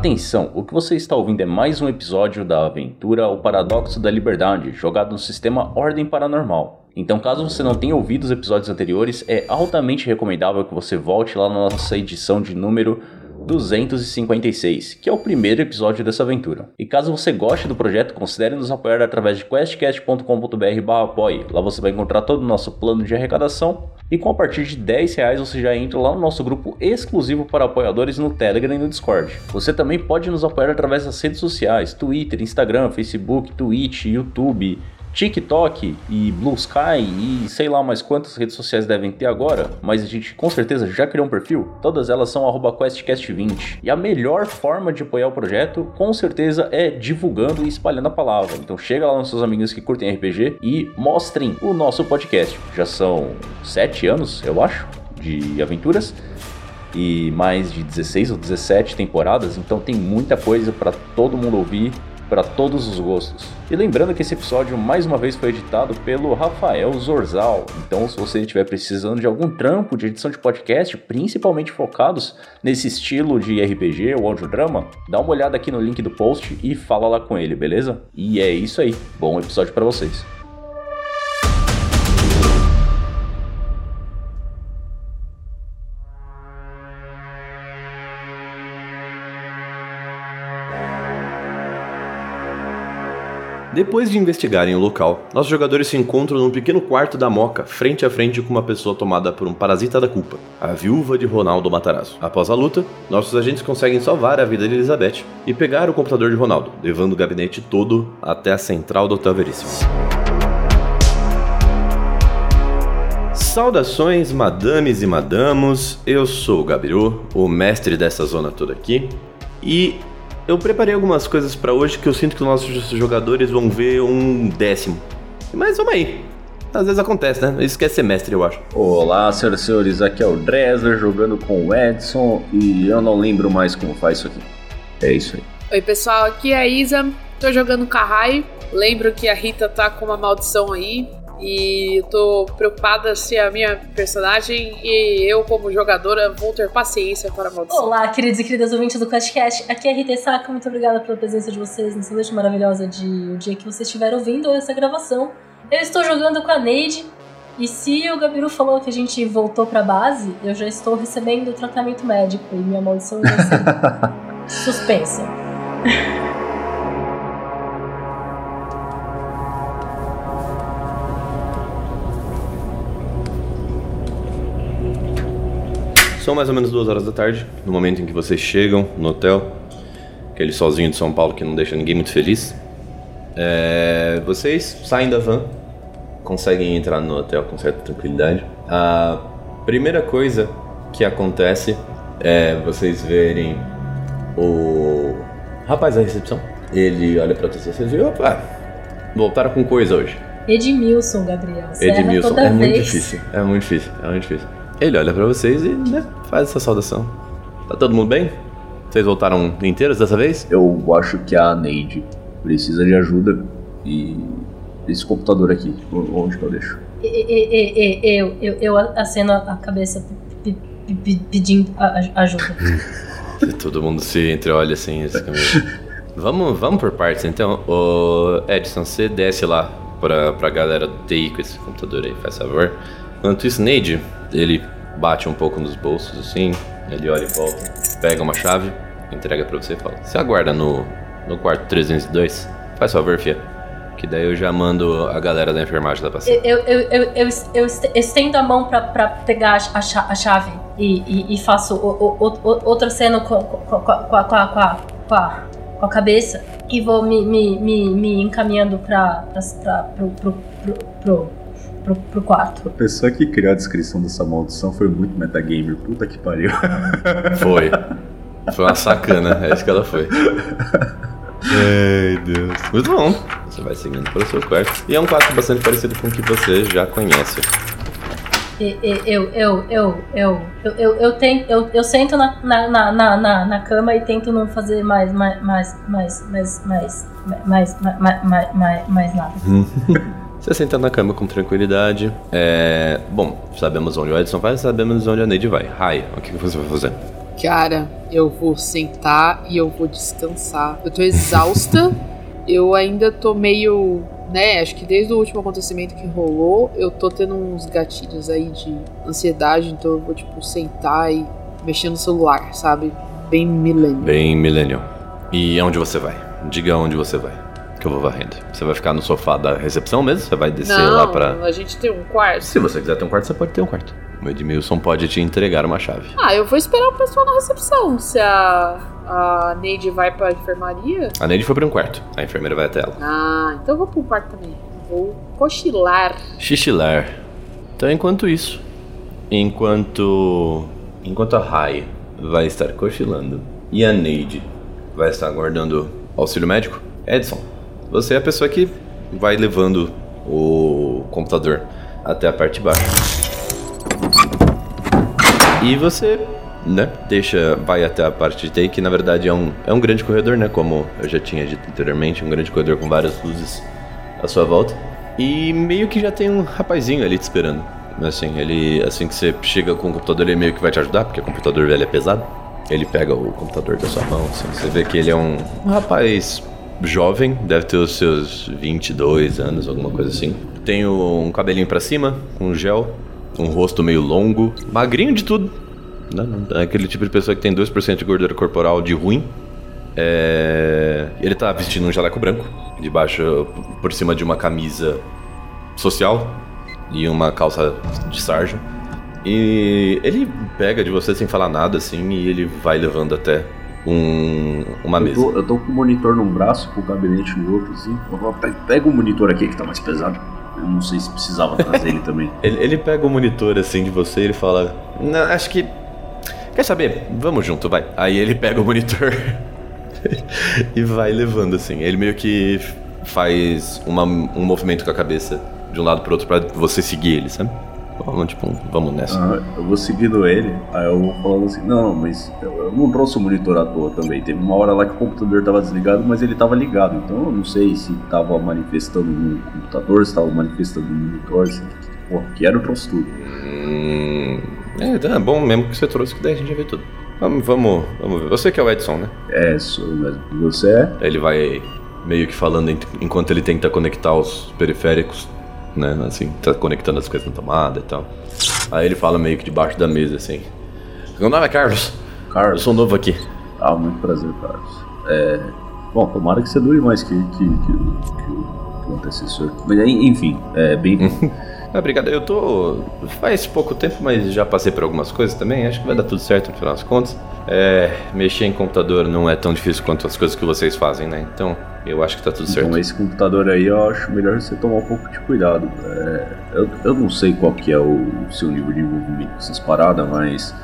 Atenção, o que você está ouvindo é mais um episódio da aventura O Paradoxo da Liberdade, jogado no sistema Ordem Paranormal. Então, caso você não tenha ouvido os episódios anteriores, é altamente recomendável que você volte lá na nossa edição de número 256, que é o primeiro episódio dessa aventura. E caso você goste do projeto, considere nos apoiar através de questcast.com.br/apoie. Lá você vai encontrar todo o nosso plano de arrecadação e com a partir de 10 reais você já entra lá no nosso grupo exclusivo para apoiadores no Telegram e no Discord. Você também pode nos apoiar através das redes sociais, Twitter, Instagram, Facebook, Twitch, YouTube, TikTok e Blue Sky e sei lá mais quantas redes sociais devem ter agora, mas a gente com certeza já criou um perfil. Todas elas são QuestCast20. E a melhor forma de apoiar o projeto, com certeza, é divulgando e espalhando a palavra. Então chega lá nos seus amigos que curtem RPG e mostrem o nosso podcast. Já são sete anos, eu acho, de aventuras e mais de 16 ou 17 temporadas, então tem muita coisa para todo mundo ouvir para todos os gostos. E lembrando que esse episódio mais uma vez foi editado pelo Rafael Zorzal. Então, se você estiver precisando de algum trampo de edição de podcast, principalmente focados nesse estilo de RPG ou audiodrama, dá uma olhada aqui no link do post e fala lá com ele, beleza? E é isso aí. Bom episódio para vocês. Depois de investigarem o local, nossos jogadores se encontram num pequeno quarto da Moca, frente a frente com uma pessoa tomada por um parasita da culpa, a viúva de Ronaldo Matarazzo. Após a luta, nossos agentes conseguem salvar a vida de Elizabeth e pegar o computador de Ronaldo, levando o gabinete todo até a central do Hotel Veríssimo. Saudações, madames e madamos, eu sou o Gabiru, o mestre dessa zona toda aqui, e eu preparei algumas coisas para hoje que eu sinto que os nossos jogadores vão ver um décimo. Mas vamos aí. Às vezes acontece, né? Isso que é semestre, eu acho. Olá, senhoras e senhores. Aqui é o Dresler jogando com o Edson e eu não lembro mais como faz isso aqui. É isso aí. Oi, pessoal. Aqui é a Isa. Tô jogando Carrai. Lembro que a Rita tá com uma maldição aí. E eu tô preocupada se a minha personagem e eu, como jogadora, vou ter paciência para a maldição. Olá, queridos e queridas ouvintes do QuestCast. Aqui é a Rita Saka. Muito obrigada pela presença de vocês nessa noite maravilhosa de o dia que vocês estiveram ouvindo essa gravação. Eu estou jogando com a Neide. E se o Gabiru falou que a gente voltou pra base, eu já estou recebendo tratamento médico e minha maldição vai ser suspensa. São mais ou menos duas horas da tarde, no momento em que vocês chegam no hotel, aquele solzinho de São Paulo que não deixa ninguém muito feliz. É, vocês saem da van, conseguem entrar no hotel com certa tranquilidade. A primeira coisa que acontece é vocês verem o rapaz da recepção. Ele olha pra vocês e opa, voltaram com coisa hoje. Edmilson, Gabriel. Edmilson, é muito difícil, é muito difícil, é muito difícil. Ele olha pra vocês e né, faz essa saudação. Tá todo mundo bem? Vocês voltaram inteiros dessa vez? Eu acho que a Neide precisa de ajuda e esse computador aqui, onde que eu deixo? Eu, eu, eu aceno a cabeça pe- pe- pe- pedindo ajuda. Todo mundo se entreolha assim. esse caminho. vamos, vamos por partes então. Ô, Edson, você desce lá pra, pra galera do TI com esse computador aí, faz favor. Enquanto isso, Neide, ele bate um pouco nos bolsos assim, ele olha e volta, pega uma chave, entrega pra você e fala: Você aguarda no, no quarto 302? Faz favor, fia. Que daí eu já mando a galera da enfermagem lá pra. Eu, eu, eu, eu, eu est- estendo a mão pra, pegar a, a cha- a chave e, e, e faço o, o, o, outro aceno com, com, com, a- com, a, com, a, com, a, cabeça e vou me, me, me, me encaminhando pra, pro, pro, pro, pro, pro, pro quarto. A pessoa que criou a descrição dessa maldição foi muito metagamer. Puta que pariu. Foi. Foi uma sacana, é isso que ela foi. Ai, Deus. Muito bom. Você vai seguindo para o seu quarto. E é um quarto bastante parecido com o que você já conhece. E- e- Eu, eu, eu, eu, eu, eu, eu, tento, eu, eu sento na, na, na, na, na, na cama e tento não fazer mais, mais, mais, mais, mais, mais, mais, mais, mais, mais, mais nada. Você senta na cama com tranquilidade. É. Bom, sabemos onde o Edson vai, sabemos onde a Neide vai. Rai, o que você vai fazer? Cara, eu vou sentar e eu vou descansar. Eu tô exausta. eu ainda tô meio. Né, acho que desde o último acontecimento que rolou, eu tô tendo uns gatilhos aí de ansiedade, então eu vou, tipo, sentar e mexer no celular, sabe? Bem millennial. Bem millennial. E aonde você vai? Diga onde você vai. Que eu vou varrendo. Você vai ficar no sofá da recepção mesmo? Você vai descer Não, lá pra. a gente tem um quarto. Se você quiser ter um quarto, você pode ter um quarto. O Edmilson pode te entregar uma chave. Ah, eu vou esperar o pessoal na recepção. Se a, a Neide vai pra enfermaria. A Neide foi pra um quarto. A enfermeira vai até ela. Ah, então eu vou pro quarto também. Vou cochilar. Xixilar. Então, enquanto isso, enquanto. Enquanto a Rai vai estar cochilando e a Neide vai estar aguardando auxílio médico, Edson, você é a pessoa que vai levando o computador até a parte de baixo. E você, né, deixa, vai até a parte de TI, que na verdade é um, é um grande corredor, né, como eu já tinha dito anteriormente, um grande corredor com várias luzes à sua volta. E meio que já tem um rapazinho ali te esperando. Assim, ele, assim que você chega com o computador, ele meio que vai te ajudar, porque o computador velho é pesado. Ele pega o computador da sua mão, assim, você vê que ele é um, um rapaz jovem, deve ter os seus 22 anos, alguma coisa assim. Tem um cabelinho pra cima, com gel, um rosto meio longo, magrinho de tudo. É aquele tipo de pessoa que tem 2% de gordura corporal de ruim. É, Ele tá vestindo um jaleco branco, debaixo, por cima de uma camisa social e uma calça de sarja. E ele pega de você sem falar nada, assim, e ele vai levando até um, uma Eu mesa. tô, eu tô com o monitor num braço, com o gabinete no outro, assim. Eu vou, "Pe- Pega o monitor aqui que tá mais pesado. Eu não sei se precisava trazer ele também. Ele, ele pega o monitor assim de você e ele fala: Não, acho que. Quer saber? Vamos junto, vai. Aí ele pega o monitor e vai levando assim. Ele meio que faz uma- um movimento com a cabeça de um lado pro outro pra você seguir ele, sabe? Vamos, tipo, vamos nessa. Ah, eu vou seguindo ele, aí eu vou falando assim, não, mas eu, não trouxe o monitor à toa também. Teve uma hora lá que o computador tava desligado, mas ele tava ligado. Então eu não sei se tava manifestando no computador, se tava manifestando no monitor, se, pô, que era eu trouxe tudo. Hum, é, tá bom mesmo que você trouxe, que daí a gente já vê tudo. Vamos, vamos, vamos ver. Você que é o Edson, né? É, sou eu mesmo. Você é? Ele vai meio que falando enquanto ele tenta conectar os periféricos, né? Assim, tá conectando as coisas na tomada e tal. Aí ele fala meio que debaixo da mesa, assim. Meu nome é Carlos. Eu Carlos. sou novo aqui. Ah, muito prazer, Carlos. É. Bom, tomara que você dure mais que, que, que, o- que o- antecessor. Mas aí, enfim, é bem. Ah, obrigado. Eu tô. Faz pouco tempo, mas já passei por algumas coisas também. Acho que vai dar tudo certo no final das contas. É. Mexer em computador não é tão difícil quanto as coisas que vocês fazem, né? Então, eu acho que tá tudo certo. Então esse computador aí eu acho melhor você tomar um pouco de cuidado. É, eu, eu não sei qual que é o seu nível de envolvimento com essas paradas, mas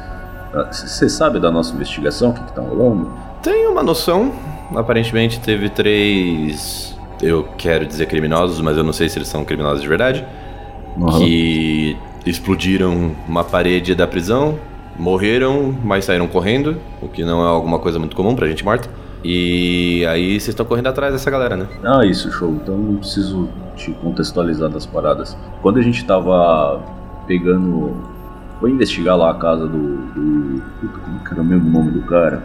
ah, você sabe da nossa investigação, o que, que tá rolando? Tenho uma noção. Aparentemente teve três. Eu quero dizer criminosos, mas eu não sei se eles são criminosos de verdade. Aham. Que explodiram uma parede da prisão, morreram, mas saíram correndo, o que não é alguma coisa muito comum pra gente morta. E aí vocês estão correndo atrás dessa galera, né? Ah, isso, show. Então não preciso te contextualizar das paradas. Quando a gente tava pegando. Foi investigar lá a casa do. do puta, como que era mesmo o nome do cara?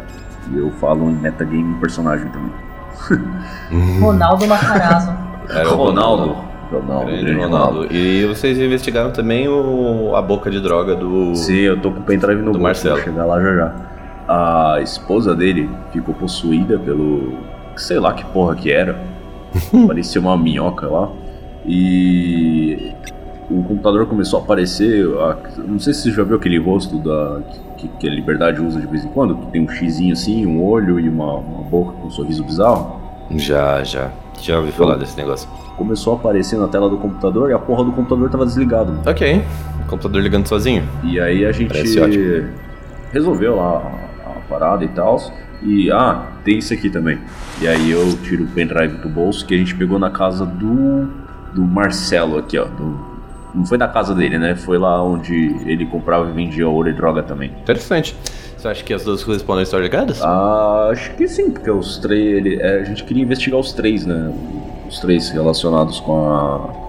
E eu falo em metagame personagem também. Ronaldo Matarazzo. Era o Ronaldo. Ronaldo, Grande grande Ronaldo. E vocês investigaram também o, a boca de droga do. Sim, eu tô com o pendrive no Do bolso, Marcelo. vou chegar lá já já. A esposa dele ficou possuída pelo. sei lá que porra que era. Parecia uma minhoca lá. E. O computador começou a aparecer. a- não sei se você já viu aquele rosto da, que, que a Liberdade usa de vez em quando. que Tem um xizinho assim, um olho e uma, uma boca com um sorriso bizarro. Já, já. Já ouvi falar desse negócio. Começou a aparecer na tela do computador e a porra do computador tava desligado. Ok. Computador ligando sozinho. E aí a gente resolveu lá parada e tal. E ah, tem isso aqui também. E aí eu tiro o pendrive do bolso que a gente pegou na casa do do Marcelo aqui, ó. do- não foi na casa dele, né? Foi lá onde ele comprava e vendia ouro e droga também. Interessante. Você acha que as duas coisas podem estar ligadas? Ah, acho que sim, porque os três. Ele, é, a gente queria investigar os três, né? Os três relacionados com a.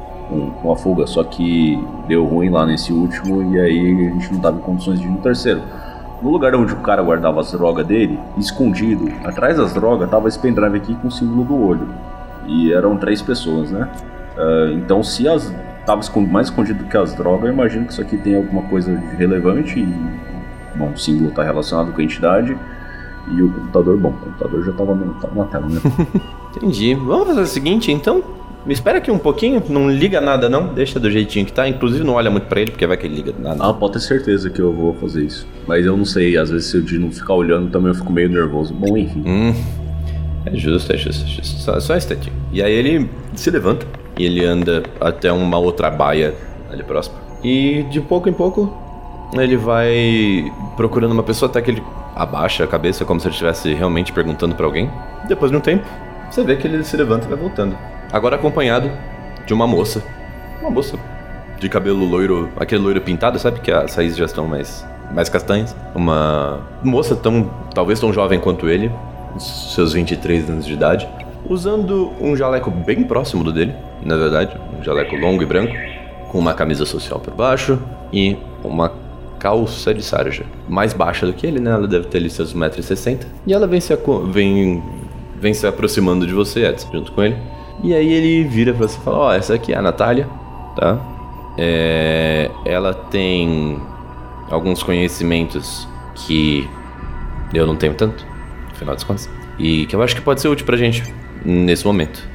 Com, a fuga, só que deu ruim lá nesse último e aí a gente não tava em condições de ir no terceiro. No lugar onde o cara guardava as drogas dele, escondido, atrás das drogas, tava esse pendrive aqui com o símbolo do olho. E eram três pessoas, né? Uh, então, se as tava mais escondido que as drogas, eu imagino que isso aqui tem alguma coisa relevante e bom, o símbolo está relacionado com a entidade e o computador, bom, o computador já estava na tela, né? Entendi. Vamos fazer o seguinte, então. Me espera aqui um pouquinho, não liga nada não, deixa do jeitinho que tá. Inclusive não olha muito pra ele, porque vai que ele liga nada. Ah, pode ter certeza que eu vou fazer isso. Mas eu não sei, às vezes se eu de não ficar olhando também eu fico meio nervoso. Bom, enfim. Hum, é justo, é justo, é justo. Só, só estético. E aí ele se levanta e ele anda até uma outra baia ali próximo. E de pouco em pouco ele vai procurando uma pessoa até que ele abaixa a cabeça como se ele estivesse realmente perguntando para alguém. Depois de um tempo, você vê que ele se levanta e vai voltando. Agora acompanhado de uma moça. Uma moça de cabelo loiro, aquele loiro pintado, sabe? Que as raízes já estão mais, mais castanhas. Uma moça tão, talvez tão jovem quanto ele, seus 23 anos de idade, usando um jaleco bem próximo do dele, na verdade, um jaleco longo e branco, com uma camisa social por baixo e uma calça de sarja. Mais baixa do que ele, né? Ela deve ter ali seus 1,60m. E ela vem se, vem, vem se aproximando de você, Edson, junto com ele. E aí ele vira pra você e fala: Ó, oh, essa aqui é a Natália, tá? É, ela tem alguns conhecimentos que eu não tenho tanto, no final das contas. E que eu acho que pode ser útil pra gente nesse momento.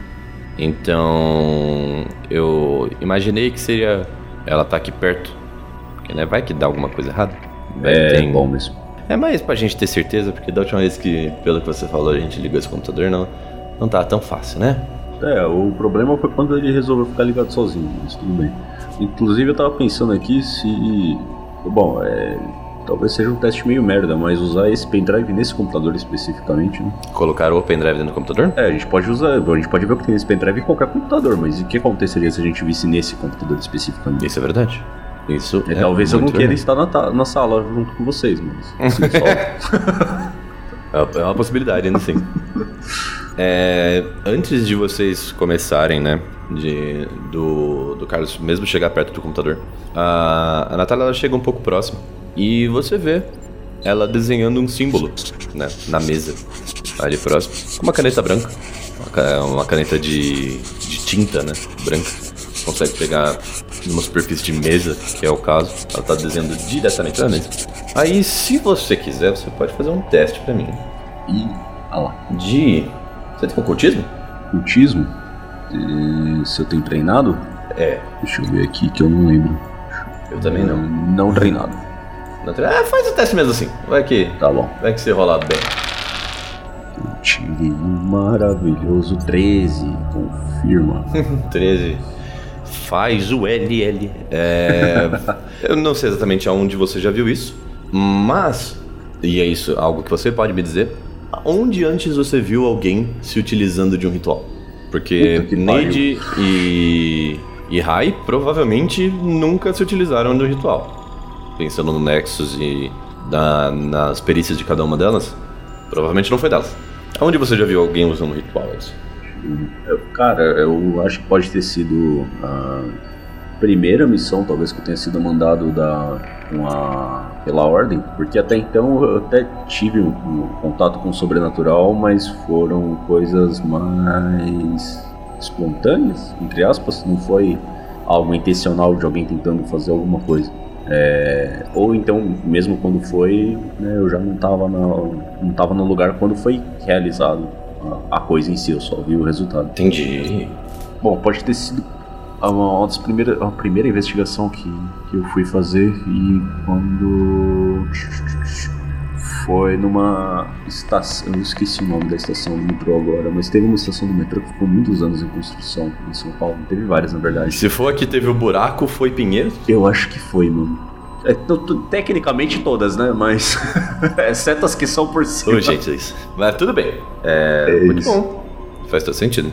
Então, eu imaginei que seria ela tá aqui perto. Porque, né, vai que dá alguma coisa errada. Vai é tem... bom mesmo. É mais pra gente ter certeza, porque da última vez que, pelo que você falou, a gente ligou esse computador, não, não tá tão fácil, né? É, o problema foi quando ele resolveu ficar ligado sozinho, mas tudo bem. Inclusive eu tava pensando aqui se. Bom, é Talvez seja um teste meio merda, mas usar esse pendrive nesse computador especificamente, né? Colocar o pendrive dentro do computador? É, a gente pode usar, a gente pode ver o que tem nesse pendrive em qualquer computador, mas o que aconteceria se a gente visse nesse computador especificamente? Isso é verdade. Isso é, talvez eu não queira estar na, na, sala junto com vocês, mas assim, é uma possibilidade, ainda assim. é, antes de vocês começarem, né? De, do, do Carlos mesmo chegar perto do computador, a, a Natália chega um pouco próximo e você vê ela desenhando um símbolo né, na mesa, ali próximo, com uma caneta branca, uma caneta de, de tinta né, branca. Consegue pegar numa superfície de mesa, que é o caso. Ela está desenhando diretamente na mesa. Aí, se você quiser, você pode fazer um teste para mim. E, ah lá. De. Você tem ocultismo? Ocultismo? E, se eu tenho treinado? É. Deixa eu ver aqui que eu não lembro. Eu também não. Não treinado. Ah, faz o teste mesmo assim. Vai que. Tá bom. Vai que você rolar bem. Eu tirei um maravilhoso 13. Confirma. 13. Faz o LL. É, eu não sei exatamente aonde você já viu isso, mas. E é isso, algo que você pode me dizer. Onde antes você viu alguém se utilizando de um ritual? Porque Neide e, e Rai provavelmente nunca se utilizaram do ritual pensando no Nexus e na, nas perícias de cada uma delas, provavelmente não foi delas. Onde você já viu alguém usando um ritual? Isso? Cara, eu acho que pode ter sido a primeira missão, talvez que eu tenha sido mandado da, uma, pela ordem, porque até então eu até tive um, um contato com o sobrenatural, mas foram coisas mais espontâneas, entre aspas, não foi algo intencional de alguém tentando fazer alguma coisa. É, ou então, mesmo quando foi, né, eu já não estava não tava no lugar quando foi realizado a, a, coisa em si, eu só vi o resultado. Entendi. Bom, pode ter sido uma, uma das primeiras, a primeira investigação que, que eu fui fazer e quando foi numa estação, eu esqueci o nome da estação do metrô agora, mas teve uma estação do metrô que ficou muitos anos em construção em São Paulo. Teve várias, na verdade. Se for aqui teve o buraco, foi Pinheiro? Eu acho que foi, mano. É, tecnicamente todas, né? Mas exceto as que são por cima. Ô, gente, isso. Mas tudo bem. É, é muito isso. bom. Faz todo sentido.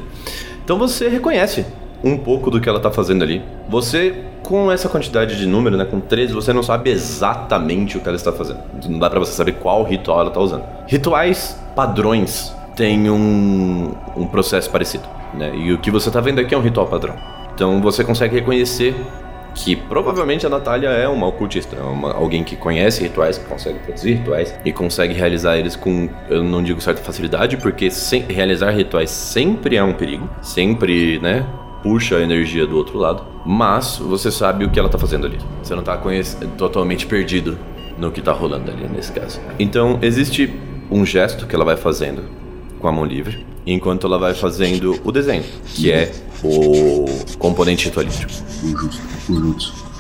Então você reconhece um pouco do que ela tá fazendo ali. Você, com essa quantidade de número, né, com 13, você não sabe exatamente o que ela está fazendo. Não dá para você saber qual ritual ela tá usando. Rituais padrões têm um, um processo parecido, né? E o que você tá vendo aqui é um ritual padrão. Então você consegue reconhecer que provavelmente a Natália é uma ocultista, é uma, alguém que conhece rituais, que consegue produzir rituais e consegue realizar eles com, eu não digo certa facilidade, porque sem, realizar rituais sempre é um perigo, sempre, né, puxa a energia do outro lado, mas você sabe o que ela tá fazendo ali. Você não tá totalmente perdido no que tá rolando ali nesse caso. Então, existe um gesto que ela vai fazendo com a mão livre, enquanto ela vai fazendo o desenho, que é o componente ritualístico.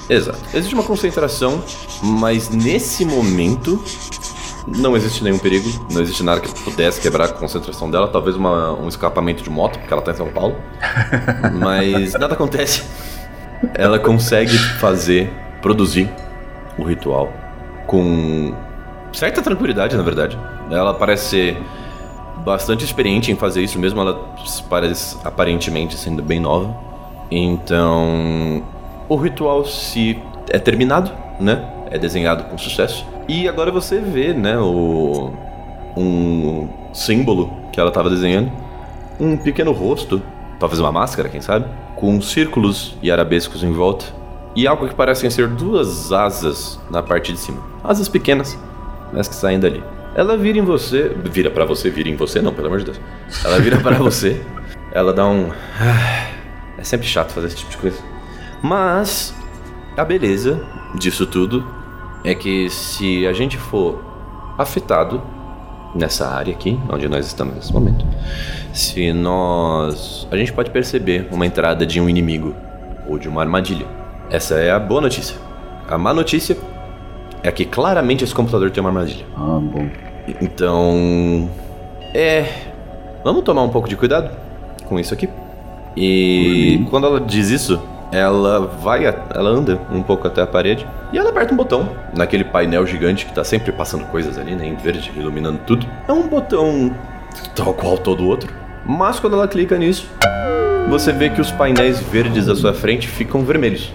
Exato. Existe uma concentração, mas nesse momento não existe nenhum perigo, não existe nada que pudesse quebrar a concentração dela, talvez uma, um escapamento de moto, porque ela tá em São Paulo. mas nada acontece. Ela consegue fazer, produzir o ritual com certa tranquilidade, na verdade. Ela parece ser bastante experiente em fazer isso, mesmo ela parece aparentemente sendo bem nova. Então, o ritual se é terminado, né? É desenhado com sucesso. E agora você vê, né, o um símbolo que ela estava desenhando, um pequeno rosto, talvez uma máscara, quem sabe, com círculos e arabescos em volta e algo que parecem ser duas asas na parte de cima. Asas pequenas, mas que saem dali. Ela vira em você. Vira para você, vira em você, não, pelo amor de Deus. Ela vira para você. Ela dá um. Ah, é sempre chato fazer esse tipo de coisa. Mas a beleza disso tudo é que se a gente for afetado nessa área aqui, onde nós estamos nesse momento, se nós. A gente pode perceber uma entrada de um inimigo ou de uma armadilha. Essa é a boa notícia. A má notícia é que claramente esse computador tem uma armadilha. Ah, bom. Então. É. Vamos tomar um pouco de cuidado com isso aqui. E uhum. quando ela diz isso, ela vai, ela anda um pouco até a parede e ela aperta um botão naquele painel gigante que tá sempre passando coisas ali, né, em verde, iluminando tudo. É um botão tal qual todo outro, mas quando ela clica nisso, você vê que os painéis verdes à sua frente ficam vermelhos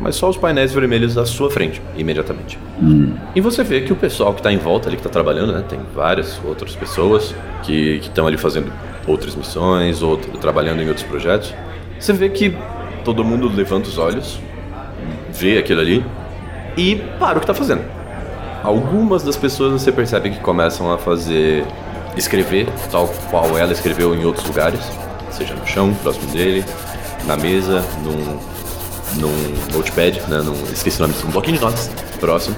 mas só os painéis vermelhos à sua frente, imediatamente. Hum. E você vê que o pessoal que está em volta ali, que está trabalhando, né? Tem várias outras pessoas que estão ali fazendo outras missões, ou trabalhando em outros projetos. Você vê que todo mundo levanta os olhos, vê aquilo ali e para o que está fazendo. Algumas das pessoas você percebe que começam a fazer escrever tal qual ela escreveu em outros lugares, seja no chão, próximo dele, na mesa, num num notepad, né, num, esqueci o nome, um bloquinho de notas próximo.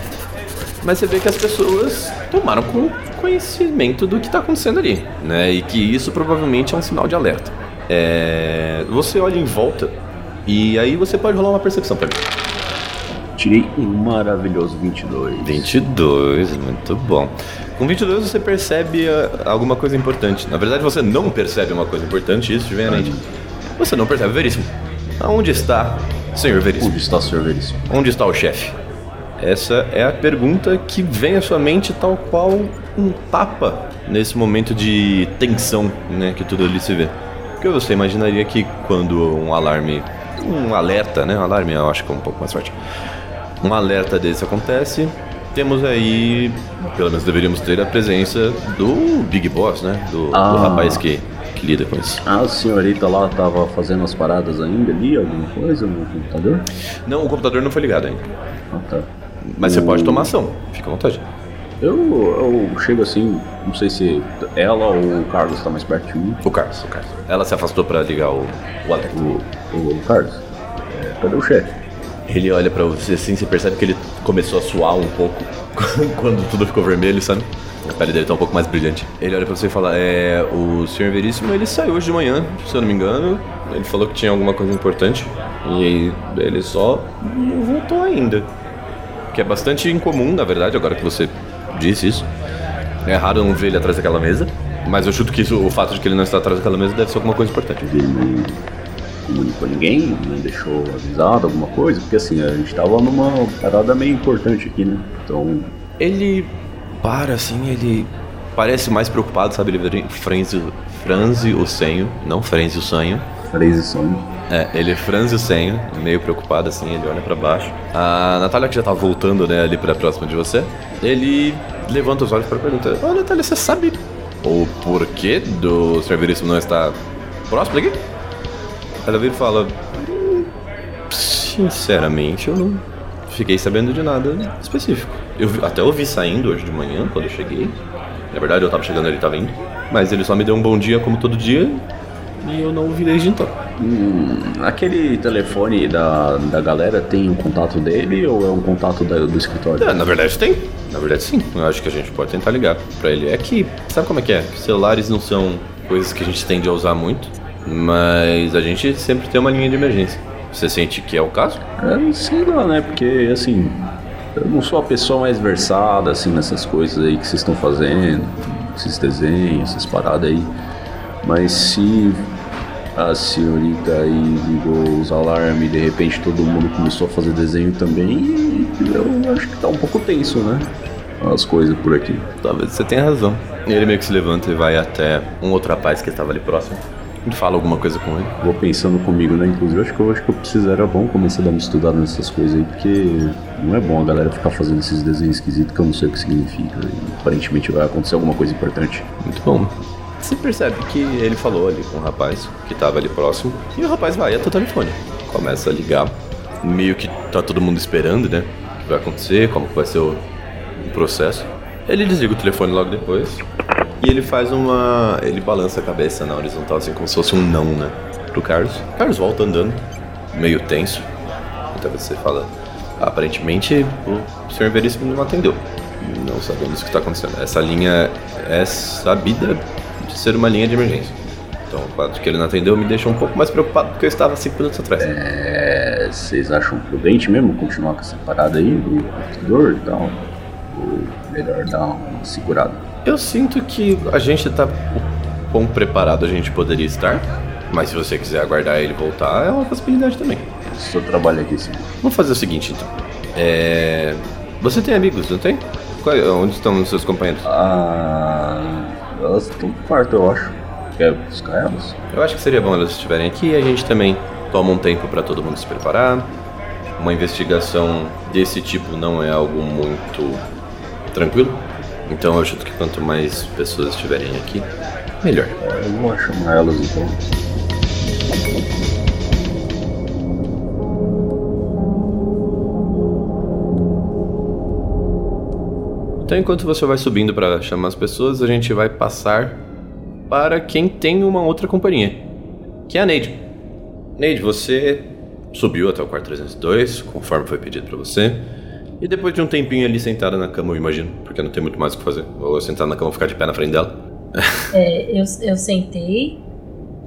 Mas você vê que as pessoas tomaram conhecimento do que está acontecendo ali, né? E que isso provavelmente é um sinal de alerta. É, você olha em volta e aí você pode rolar uma percepção para mim. Tirei um maravilhoso 22. 22, muito bom. Com 22 você percebe uh, alguma coisa importante. Na verdade, você não percebe uma coisa importante, isso vem à mente. Você não percebe veríssimo. Aonde está Senhor Veríssimo. Onde está o Senhor Veríssimo? Onde está o chefe? Essa é a pergunta que vem à sua mente tal qual um tapa nesse momento de tensão, né, que tudo ali se vê. Porque você imaginaria que quando um alarme, um alerta, né, um alarme eu acho que é um pouco mais forte, um alerta desse acontece, temos aí, pelo menos deveríamos ter a presença do Big Boss, né, do, ah. do rapaz que que lida com isso. A senhorita lá tava fazendo as paradas ainda ali, alguma coisa no computador? Não, o computador não foi ligado ainda. Ah, tá. Mas o... você pode tomar ação, fica à vontade. Eu, eu chego assim, não sei se ela ou o Carlos está mais perto de mim. O Carlos, o Carlos. Ela se afastou para ligar o, o alerta. O, o, o Carlos? É, cadê o chefe? Ele olha para você assim, você percebe que ele começou a suar um pouco quando tudo ficou vermelho, sabe? A pele dele tá um pouco mais brilhante. Ele olha pra você e fala: É, o senhor Veríssimo, ele saiu hoje de manhã, se eu não me engano. Ele falou que tinha alguma coisa importante. E ele só não voltou ainda. Que é bastante incomum, na verdade, agora que você disse isso. É raro não ver ele atrás daquela mesa. Mas eu chuto que isso, o fato de que ele não está atrás daquela mesa deve ser alguma coisa importante. Ele não comunicou ninguém, não deixou avisado alguma coisa, porque assim, a gente tava numa parada meio importante aqui, né? Então. Ele para assim, ele parece mais preocupado, sabe? Ele franze, franze o senho, não franze o sonho. Franze o sonho. É, ele franze o senho, meio preocupado assim, ele olha para baixo. A Natália, que já tá voltando, né, ali pra próxima de você, ele levanta os olhos para perguntar: Ô, Natália, você sabe o porquê do Sr. Veríssimo não estar próximo daqui? Ela vira e fala: Sinceramente, eu não fiquei sabendo de nada específico. Eu até ouvi saindo hoje de manhã, quando eu cheguei. Na verdade, eu tava chegando, ele tava indo. Mas ele só me deu um bom dia, como todo dia, e eu não ouvi desde então. Hum, aquele telefone da, da galera tem o contato dele ou é um contato da- do escritório? É, na verdade tem. Na verdade sim. Eu acho que a gente pode tentar ligar pra ele. É que, sabe como é que é? Celulares não são coisas que a gente tende a usar muito, mas a gente sempre tem uma linha de emergência. Você sente que é o caso? É, sei lá, né? Porque, assim, eu não sou a pessoa mais versada, assim, nessas coisas aí que vocês estão fazendo, esses desenhos, essas paradas aí. Mas se a senhorita aí ligou os alarmes e de repente todo mundo começou a fazer desenho também, eu acho que tá um pouco tenso, né? As coisas por aqui. Talvez você tenha razão. E ele meio que se levanta e vai até um outro rapaz que estava ali próximo. Ele fala alguma coisa com ele. Vou pensando comigo, né? Inclusive, acho que eu acho que eu preciso, era bom começar a dar uma estudada nessas coisas aí, porque não é bom a galera ficar fazendo esses desenhos esquisitos que eu não sei o que significa. E aparentemente vai acontecer alguma coisa importante. Muito bom. Você percebe que ele falou ali com o rapaz que estava ali próximo. E o rapaz vai até o telefone. Começa a ligar. Meio que tá todo mundo esperando, né? O que vai acontecer, como vai ser o, processo. Ele desliga o telefone logo depois. E ele faz uma. Ele balança a cabeça na horizontal, assim, como se fosse um não, né? Pro Carlos. Carlos volta andando, meio tenso. Então você fala. Aparentemente o senhor Veríssimo não atendeu. Não sabemos o que está acontecendo. Essa linha é sabida de ser uma linha de emergência. Então o fato de que ele não atendeu me deixa um pouco mais preocupado porque eu estava cinco minutos atrás. É, vocês acham prudente mesmo continuar com essa parada aí do computador e tal? Ou melhor dar uma segurada? Eu sinto que a gente tá o quão preparado a gente poderia estar. Mas se você quiser aguardar ele voltar, é uma possibilidade também. Seu trabalho aqui, sim. Vamos fazer o seguinte então. É. Você tem amigos, não tem? Qual- Onde estão os seus companheiros? Ah, elas estão no quarto, eu acho. Quer buscar elas? Eu acho que seria bom elas estiverem aqui e a gente também toma um tempo para todo mundo se preparar. Uma investigação desse tipo não é algo muito tranquilo. Então eu chuto que quanto mais pessoas estiverem aqui, melhor. É, eu vou chamar elas então. Então enquanto você vai subindo para chamar as pessoas, a gente vai passar para quem tem uma outra companhia, que é a Neide. Neide, você subiu até o quarto 302, conforme foi pedido para você. E depois de um tempinho ali sentada na cama, eu imagino, porque não tem muito mais o que fazer. Ou eu sentar na cama e ficar de pé na frente dela. É, eu, eu sentei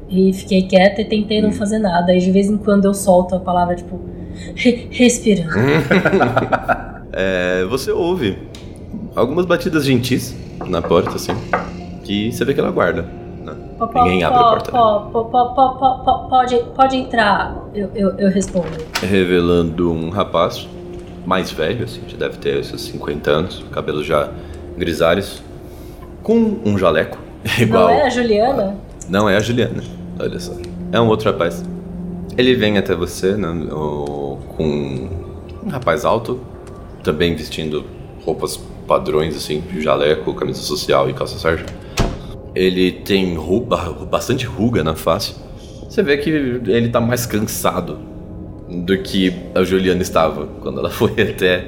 e fiquei quieta e tentei não fazer nada. E de vez em quando eu solto a palavra, tipo, "Re- respirando. É, você ouve algumas batidas gentis na porta, assim, que você vê que ela guarda. Né? Ninguém abre a po- porta. né? po- po- po- po- po- po- Pode, pode entrar, eu, eu, eu respondo. revelando um rapaz mais velho, assim, já deve ter seus 50 anos, cabelos já grisalhos, com um jaleco igual. Não é a Juliana? Não é a Juliana, olha só. É um outro rapaz. Ele vem até você né, com um rapaz alto, também vestindo roupas padrões, assim, jaleco, camisa social e calça sarja. Ele tem ruga, bastante ruga na face. Você vê que ele tá mais cansado do que a Juliana estava quando ela foi até,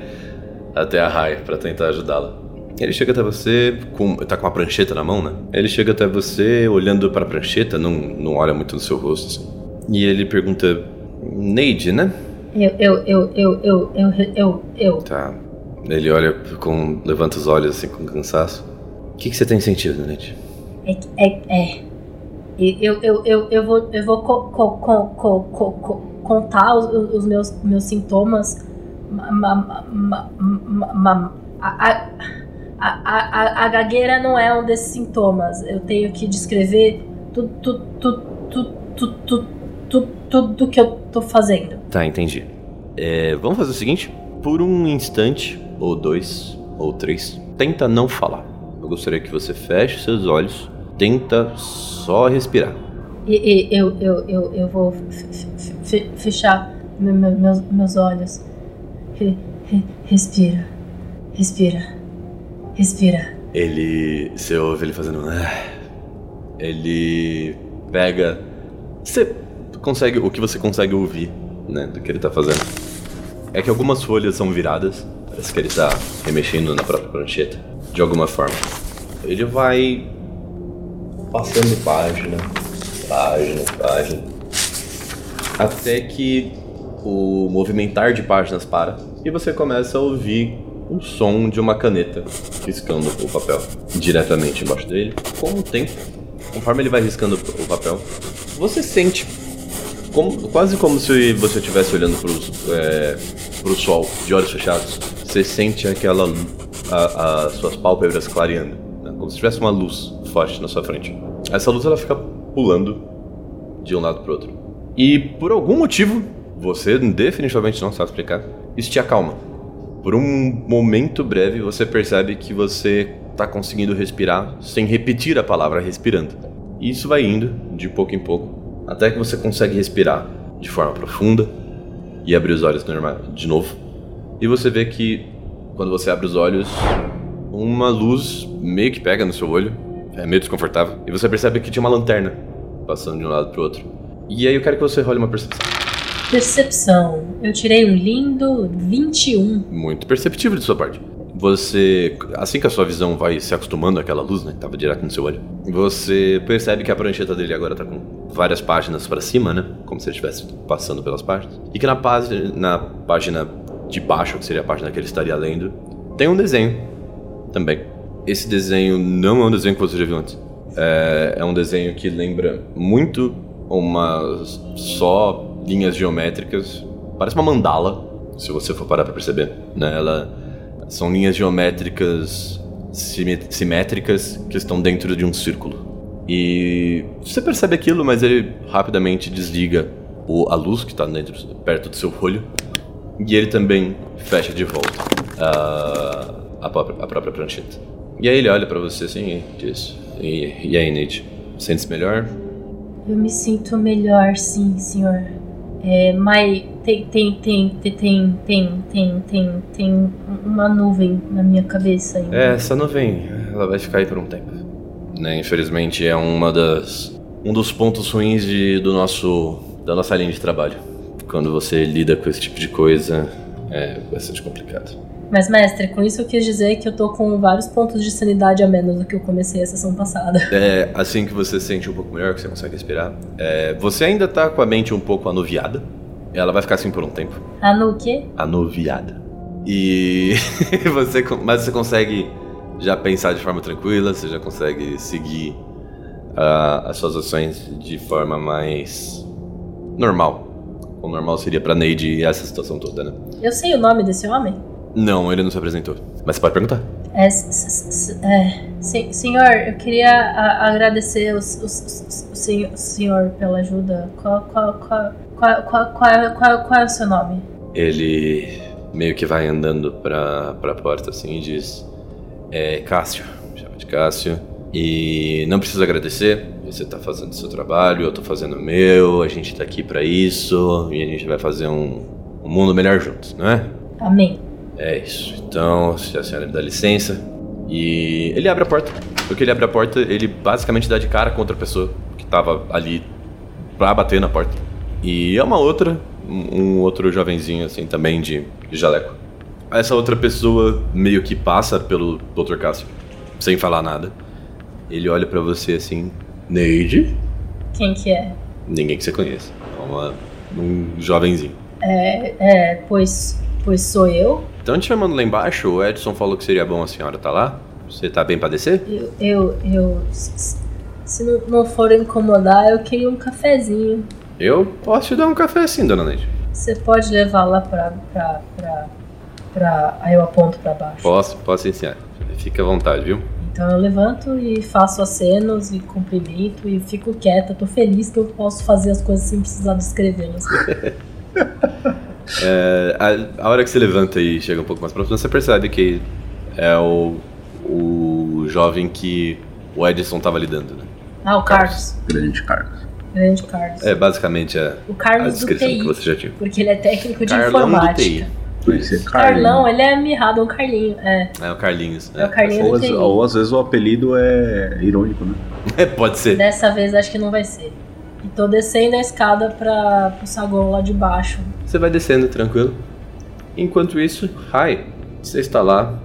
até a Rai pra tentar ajudá-la. Ele chega até você, com, tá com uma prancheta na mão, né? Ele chega até você olhando pra prancheta, não, não olha muito no seu rosto, assim. E ele pergunta: Neide, né? Eu, eu, eu, eu, eu, eu, eu, eu. Tá. Ele olha com. levanta os olhos assim com cansaço. O que, que você tem sentido, Neide? É, é, é. E Eu, eu, eu, eu vou, eu vou co, co, co, co, co, co- contar os, os meus, meus sintomas. Ma, ma, ma, a, a, a, a gagueira não é um desses sintomas. Eu tenho que descrever tudo, tudo, tudo, tudo, tudo, tudo, tudo, tudo que eu tô fazendo. Tá, entendi. É, vamos fazer o seguinte: por um instante, ou dois, ou três, tenta não falar. Eu gostaria que você feche seus olhos, tenta só respirar. E, e eu, eu, eu, eu vou fechar me- me- meus, meus olhos. Re- re- respira. Respira. Respira. Ele. Você ouve ele fazendo. "Ah". Ele pega. Você consegue. O que você consegue ouvir, né? Do que ele tá fazendo. é que algumas folhas são viradas. Parece que ele tá remexendo na própria prancheta. De alguma forma. Ele vai passando página, página, página. Até que o movimentar de páginas para e você começa a ouvir o som de uma caneta riscando o papel diretamente embaixo dele. Com o tempo, conforme ele vai riscando o papel, você sente como, quase como se você estivesse olhando para é, o sol de olhos fechados. Você sente aquela as suas pálpebras clareando, né? como se tivesse uma luz forte na sua frente. Essa luz ela fica pulando de um lado para outro. E por algum motivo, você definitivamente não sabe explicar, isso te acalma. Por um momento breve, você percebe que você está conseguindo respirar sem repetir a palavra respirando. E isso vai indo de pouco em pouco, até que você consegue respirar de forma profunda e abrir os olhos de novo. E você vê que quando você abre os olhos, uma luz meio que pega no seu olho, é meio desconfortável, e você percebe que tinha uma lanterna passando de um lado para o outro. E aí eu quero que você role uma percepção. Percepção. Eu tirei um lindo 21. Muito perceptível de sua parte. Você, assim que a sua visão vai se acostumando àquela luz, né, que tava direto no seu olho, você percebe que a prancheta dele agora tá com várias páginas para cima, né, como se ele estivesse passando pelas páginas, e que na página, na página de baixo, que seria a página que ele estaria lendo, tem um desenho também. Esse desenho não é um desenho que você já viu antes. É, é um desenho que lembra muito uma só linhas geométricas. Parece uma mandala, se você for parar para perceber. Né? Ela, são linhas geométricas simétricas que estão dentro de um círculo. E você percebe aquilo, mas ele rapidamente desliga o, a luz que está perto do seu olho. E ele também fecha de volta a, a, própria, a própria prancheta. E aí ele olha para você assim e diz: E, e aí, Nate? Sente-se melhor? Eu me sinto melhor, sim, senhor. É, mas tem, tem, tem, tem, tem, tem, tem, tem uma nuvem na minha cabeça ainda. É, essa nuvem, ela vai ficar aí por um tempo. Né? Infelizmente é uma das um dos pontos ruins de, do nosso da nossa linha de trabalho. Quando você lida com esse tipo de coisa, é bastante complicado. Mas, mestre, com isso eu quis dizer que eu tô com vários pontos de sanidade a menos do que eu comecei a sessão passada. É, assim que você se sente um pouco melhor, que você consegue respirar, é, você ainda tá com a mente um pouco anuviada. Ela vai ficar assim por um tempo. Anu o quê? Anuviada. E você, mas você consegue já pensar de forma tranquila, você já consegue seguir uh, as suas ações de forma mais normal. O normal seria pra Neide essa situação toda, né? Eu sei o nome desse homem? Não, ele não se apresentou. Mas você pode perguntar. É, é, senhor, eu queria a, agradecer o, o, senhor pela ajuda. Qual, qual, qual, qual, qual, qual, qual, é o seu nome? Ele meio que vai andando pra, pra porta assim e diz: É Cássio, chama de Cássio. E não precisa agradecer, você tá fazendo o seu trabalho, eu tô fazendo o meu, a gente tá aqui para isso e a gente vai fazer um, um mundo melhor juntos, não é? Amém. É isso. Então, se a senhora me dá licença. E ele abre a porta. Porque ele abre a porta, ele basicamente dá de cara com outra pessoa que tava ali pra bater na porta. E é uma outra, um outro jovenzinho assim também de, de jaleco. Essa outra pessoa meio que passa pelo Dr. Cássio, sem falar nada. Ele olha para você assim, Neide? Quem que é? Ninguém que você conhece. É uma, um jovenzinho. É, é, pois, pois sou eu. Estão te chamando lá embaixo? O Edson falou que seria bom a senhora estar tá lá? Você tá bem pra descer? Eu, eu, eu se não, não for incomodar, eu queria um cafezinho. Eu posso te dar um café sim, dona Neide. Você pode levar lá pra, pra, pra, pra... Aí eu aponto pra baixo. Posso, posso ensinar. Fique à vontade, viu? Então eu levanto e faço acenos e cumprimento e fico quieta. Tô feliz que eu posso fazer as coisas sem precisar descrevê-las. É, a, a, hora que você levanta e chega um pouco mais próximo, você percebe que é o, o jovem que o Edson estava lidando, né? Ah, o Carlos. Grande Carlos. Grande Carlos. É basicamente a, o Carlos a descrição TI, que você já tinha. Porque ele é técnico de Carlão informática. Do TI. Carlão, ele é mirrado, um Carlinho. É, é o Carlinhos. É, é o Carlinho ou, ou às vezes o apelido é irônico, né? É, pode ser. Dessa vez acho que não vai ser. E tô descendo a escada para o saguão lá de baixo. Você vai descendo tranquilo. Enquanto isso, Rai, você está lá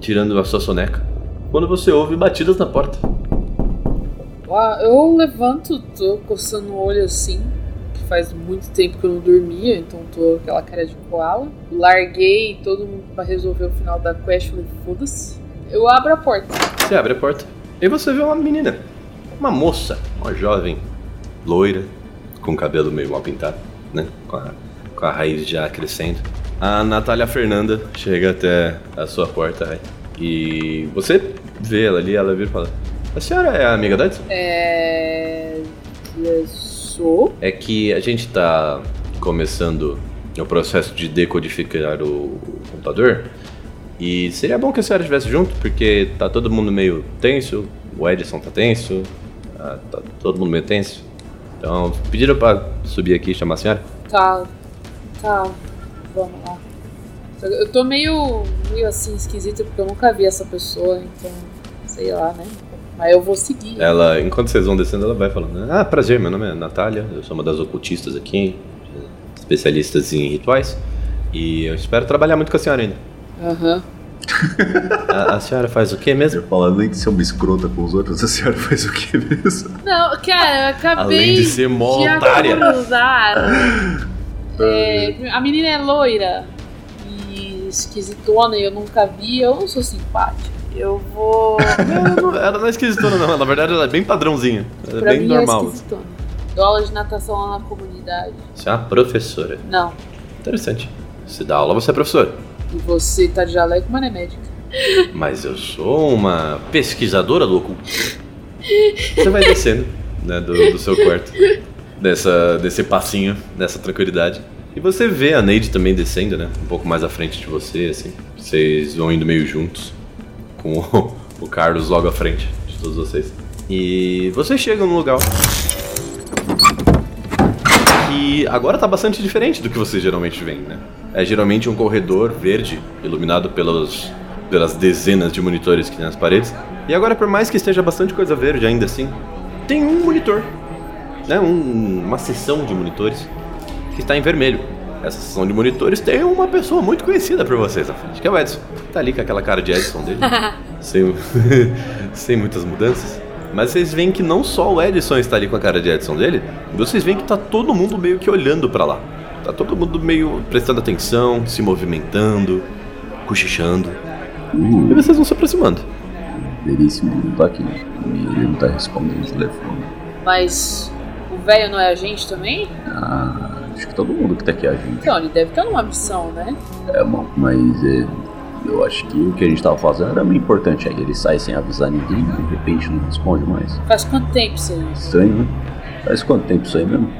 tirando a sua soneca. Quando você ouve batidas na porta. Ah, Eu levanto, tô coçando o olho assim, faz muito tempo que eu não dormia, então tô aquela cara de koala. Larguei todo mundo pra resolver o final da quest, falei, foda-se. Eu abro a porta. Você abre a porta e você vê uma menina. Uma moça, uma jovem, loira, com o cabelo meio mal pintado, né? Com a, com a raiz já crescendo. A Natália Fernanda chega até a sua porta e você vê ela ali, ela vira e fala: A senhora é a amiga da Edson? É. eu Sou. É que a gente tá começando o processo de decodificar o computador. E seria bom que a senhora estivesse junto, porque tá todo mundo meio tenso, o Edson tá tenso, tá todo mundo meio tenso. Então, pediram pra subir aqui e chamar a senhora? Tá. Tá. Vamos lá. Eu tô meio. meio assim esquisito porque eu nunca vi essa pessoa, então. sei lá, né? Mas eu vou seguir. Ela, enquanto vocês vão descendo, ela vai falando: Ah, prazer, meu nome é Natália, eu sou uma das ocultistas aqui, especialistas em rituais, e eu espero trabalhar muito com a senhora ainda. Aham. A, a senhora faz o quê mesmo? Eu falo, além de ser uma escrota com os outros, a senhora faz o que mesmo? Não, cara, eu acabei Além de ser mó otária. acordar. É, a menina é loira e esquisitona e eu nunca vi, eu não sou simpática. Eu vou. Não, ela não é esquisitona, não. Na verdade, ela é bem padrãozinha. Ela é pra bem mim normal. é esquisitona. Dou aula de natação lá na comunidade. Você é uma professora. Não. Interessante. Se dá aula, você é professora. E você tá de jaleco, mas não é médica. Mas eu sou uma pesquisadora do oculto. Você vai descendo né, do, do seu quarto. Dessa, desse passinho, dessa tranquilidade. E você vê a Neide também descendo, né? Um pouco mais à frente de você, assim. Vocês vão indo meio juntos. Com o, o Carlos logo à frente de todos vocês. E vocês chegam num lugar que agora tá bastante diferente do que vocês geralmente veem, né? É geralmente um corredor verde, iluminado pelos, pelas dezenas de monitores que tem nas paredes. E agora, por mais que esteja bastante coisa verde ainda assim, tem um monitor, né? Um- uma seção de monitores que está em vermelho. Essa seção de monitores tem uma pessoa muito conhecida por vocês à frente, que é o Edson. Tá ali com aquela cara de Edson dele, sem, sem muitas mudanças. Mas vocês veem que não só o Edson está ali com a cara de Edson dele, vocês veem que tá todo mundo meio que olhando pra lá. Tá todo mundo meio prestando atenção, se movimentando, cochichando. E Uh, vocês vão se aproximando. veríssimo, ele não tá aqui. E ele não tá respondendo o telefone. Mas o velho não é a gente também? Ah, acho que todo mundo que tá aqui é a gente. Então, ele deve estar numa missão, né? É, mas é, eu acho que o que a gente tava fazendo era meio importante. Aí ele sai sem avisar ninguém, de repente não responde mais. Faz quanto tempo isso aí? Estranho, né? Faz quanto tempo isso aí mesmo?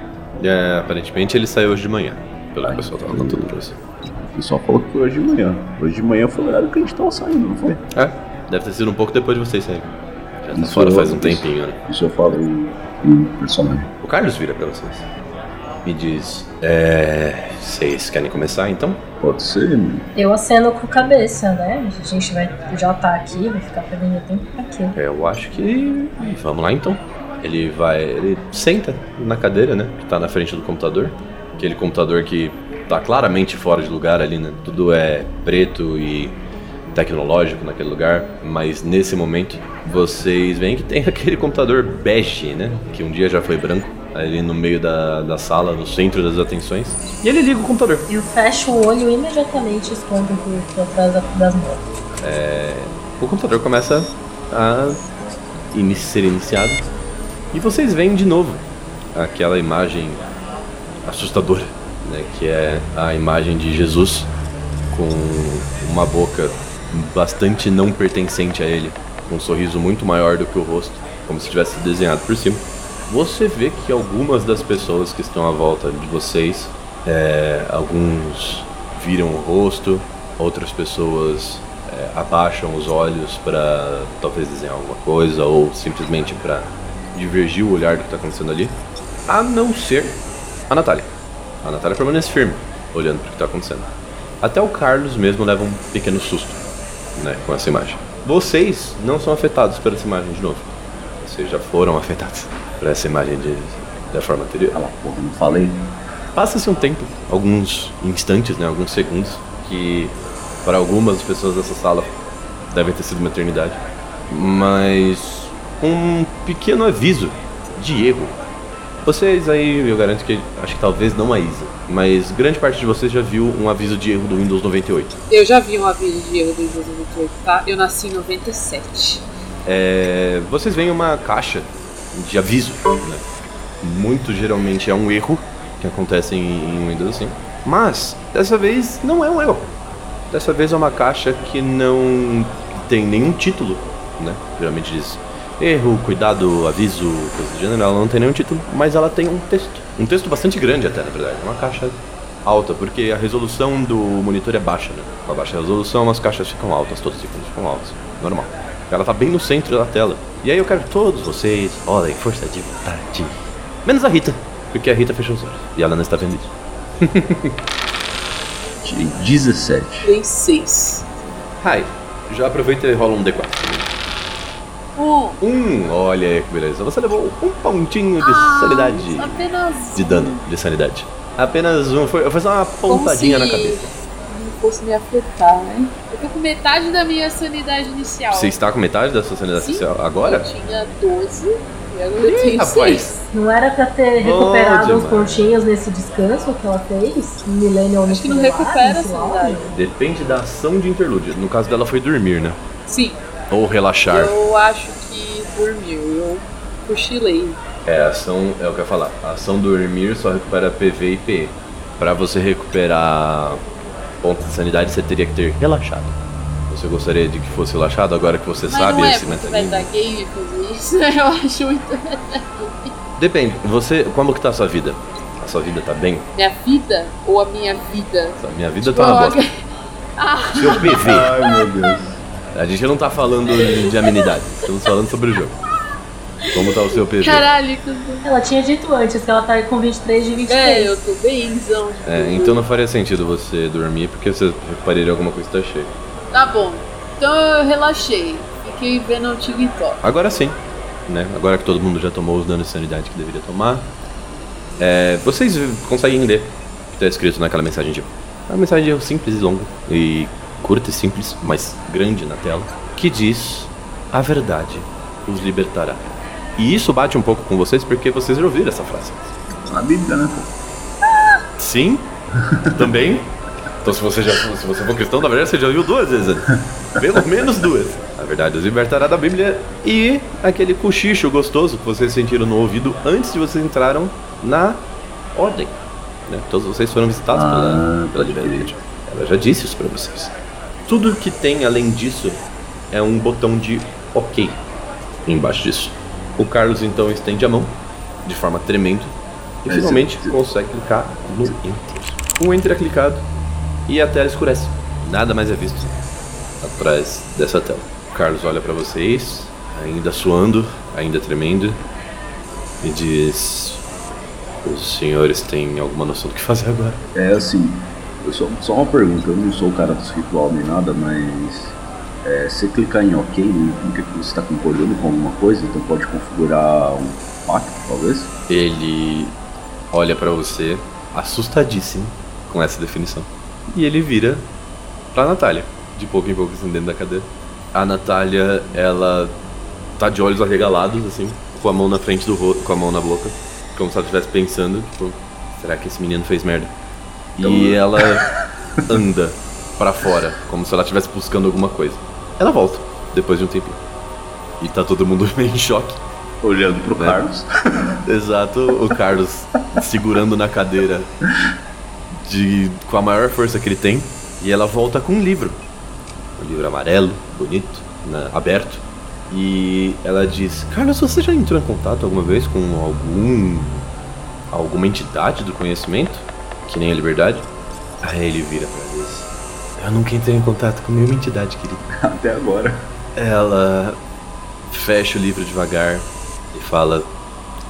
É, aparentemente ele saiu hoje de manhã, pelo que o pessoal tava contando pra você. O pessoal falou que foi hoje de manhã. Hoje de manhã foi o horário que a gente tava saindo, não foi? É, deve ter sido um pouco depois de vocês saírem. Já tá Isso fora eu- faz um isso- tempinho, né? Isso eu falo em, em personagem. O Carlos vira pra vocês. Me diz, é. Vocês querem começar então? Pode ser, Eu aceno com a cabeça, né? A gente vai já tá aqui, vai ficar perdendo tempo pra quê? Eu acho que. Vamos lá então. Ele vai. Ele senta na cadeira, né? Que tá na frente do computador. Aquele computador que tá claramente fora de lugar ali, né? Tudo é preto e tecnológico naquele lugar. Mas nesse momento, vocês veem que tem aquele computador bege, né? Que um dia já foi branco. Ali no meio da, da sala, no centro das atenções. E ele liga o computador. Eu fecho o olho e imediatamente escondo por, trás da- das mãos. o computador começa a ini- ser iniciado e vocês veem de novo aquela imagem assustadora, né, que é a imagem de Jesus com uma boca bastante não pertencente a ele, com um sorriso muito maior do que o rosto, como se tivesse desenhado por cima. Você vê que algumas das pessoas que estão à volta de vocês, é, alguns viram o rosto, outras pessoas é, abaixam os olhos para talvez desenhar alguma coisa ou simplesmente para divergir o olhar do que está acontecendo ali, a não ser a Natália. A Natália permanece firme, olhando para o que está acontecendo. Até o Carlos mesmo leva um pequeno susto né, com essa imagem. Vocês não são afetados por essa imagem de novo. Vocês já foram afetados por essa imagem de, da forma anterior. Cala a porra, não falei. Passa-se um tempo, alguns instantes, né, alguns segundos, que para algumas pessoas dessa sala deve ter sido uma eternidade. Mas um pequeno aviso de erro. Vocês aí, eu garanto que acho que talvez não a Isa, mas grande parte de vocês já viu um aviso de erro do Windows 98. Eu já vi um aviso de erro do Windows 98, tá? Eu nasci em 97. É, vocês veem uma caixa de aviso, né? Muito geralmente é um erro que acontece em, em Windows assim. Mas dessa vez não é um erro. Dessa vez é uma caixa que não tem nenhum título, né? Geralmente diz erro, cuidado, aviso, coisa do gênero. Ela não tem nenhum título, mas ela tem um texto. Um texto bastante grande até, na verdade. Uma caixa alta, porque a resolução do monitor é baixa, né? Com a baixa resolução, as caixas ficam altas, todas ficam altas. Normal. Ela tá bem no centro da tela. E aí eu quero que todos vocês olhem força de vontade. Menos a Rita, porque a Rita fechou os olhos. E ela não está vendo isso. Tirei 17. Tem 6. Hi, já aproveita e rola um D4. Um. Um, olha aí que beleza. Você levou um pontinho de Ah, sanidade. Apenas De dano, de sanidade. Apenas um, foi, foi só uma pontadinha na Como se cabeça. Não fosse me afetar, né? Eu tô com metade da minha sanidade inicial. Você está com metade da sua sanidade Sim. social agora? Eu tinha 12 e agora eu tenho rapaz. 6. Não era pra ter recuperado os pontinhos nesse descanso que ela fez? Millennial Acho que não recupera a sanidade. Depende da ação de interlúdio. No caso dela foi dormir, né? Sim, Ou relaxar. eu acho que dormiu. Eu cochilei. É, a ação, é o que eu ia falar. A ação dormir só recupera PV e PE. Pra você recuperar pontos de sanidade, você teria que ter relaxado. Você gostaria de que fosse relaxado agora que você Mas sabe não é esse mecanismo? fazer isso. Eu acho muito. Depende. Você, como que tá a sua vida? A sua vida tá bem? Minha vida ou a minha vida? A minha vida tá uma bosta. Ah, Seu PV. Ai meu Deus. A gente não tá falando de amenidade. Estamos falando sobre o jogo. Como tá o seu PV? caralho. que- Ela tinha dito antes que ela tá com 23 de 23. É, eu tô bemzão. de É, então não faria sentido você dormir porque você recuperaria alguma coisa que tá cheia. Tá bom. Então eu relaxei. Fiquei vendo o TikTok. Agora sim, né? Agora que todo mundo já tomou os danos de sanidade que deveria tomar, é, vocês conseguem ler o que tá escrito naquela mensagem de. É uma mensagem erro simples e longa, e curta e simples, mas grande na tela, que diz: A verdade os libertará. E isso bate um pouco com vocês porque vocês já ouviram essa frase. Na Bíblia, né, pô? Sim, também. Então se você já se você for cristão, na verdade você já viu duas vezes. Pelo menos duas. A verdade os libertará da Bíblia e aquele cochicho gostoso que vocês sentiram no ouvido antes de vocês entraram na ordem. né? Todos vocês foram visitados Ah, pela, pela. Ela já disse isso pra vocês. Tudo que tem além disso é um botão de OK embaixo disso. O Carlos então estende a mão de forma tremenda e Mas finalmente eu- consegue clicar no Enter. O Enter é clicado e a tela escurece. Nada mais é visto atrás dessa tela. O Carlos olha pra vocês, ainda suando, ainda tremendo, e diz: Os senhores têm alguma noção do que fazer agora? É assim, eu só, só uma pergunta, eu não sou o cara dos ritual nem nada, mas é, se clicar em OK, implica que você está concordando com alguma coisa, então pode configurar um pacto, talvez? Ele olha pra você, assustadíssimo com essa definição. E ele vira pra Natália, de pouco em pouco assim dentro da cadeira. A Natália, ela tá de olhos arregalados, assim, com a mão na frente do rosto, com a mão na boca, como se ela estivesse pensando, tipo, será que esse menino fez merda? E ela anda pra fora, como se ela estivesse buscando alguma coisa. Ela volta, depois de um tempinho. E tá todo mundo meio em choque. Olhando pro Né? Carlos. Exato, o Carlos segurando na cadeira de com a maior força que ele tem e ela volta com um livro. Um livro amarelo, bonito, né, aberto. E ela diz: "Carlos, você já entrou em contato alguma vez com algum alguma entidade do conhecimento, que nem a liberdade?" Aí ele vira pra Liz: "Eu nunca entrei em contato com nenhuma entidade, querido." Até agora. Ela fecha o livro devagar e fala: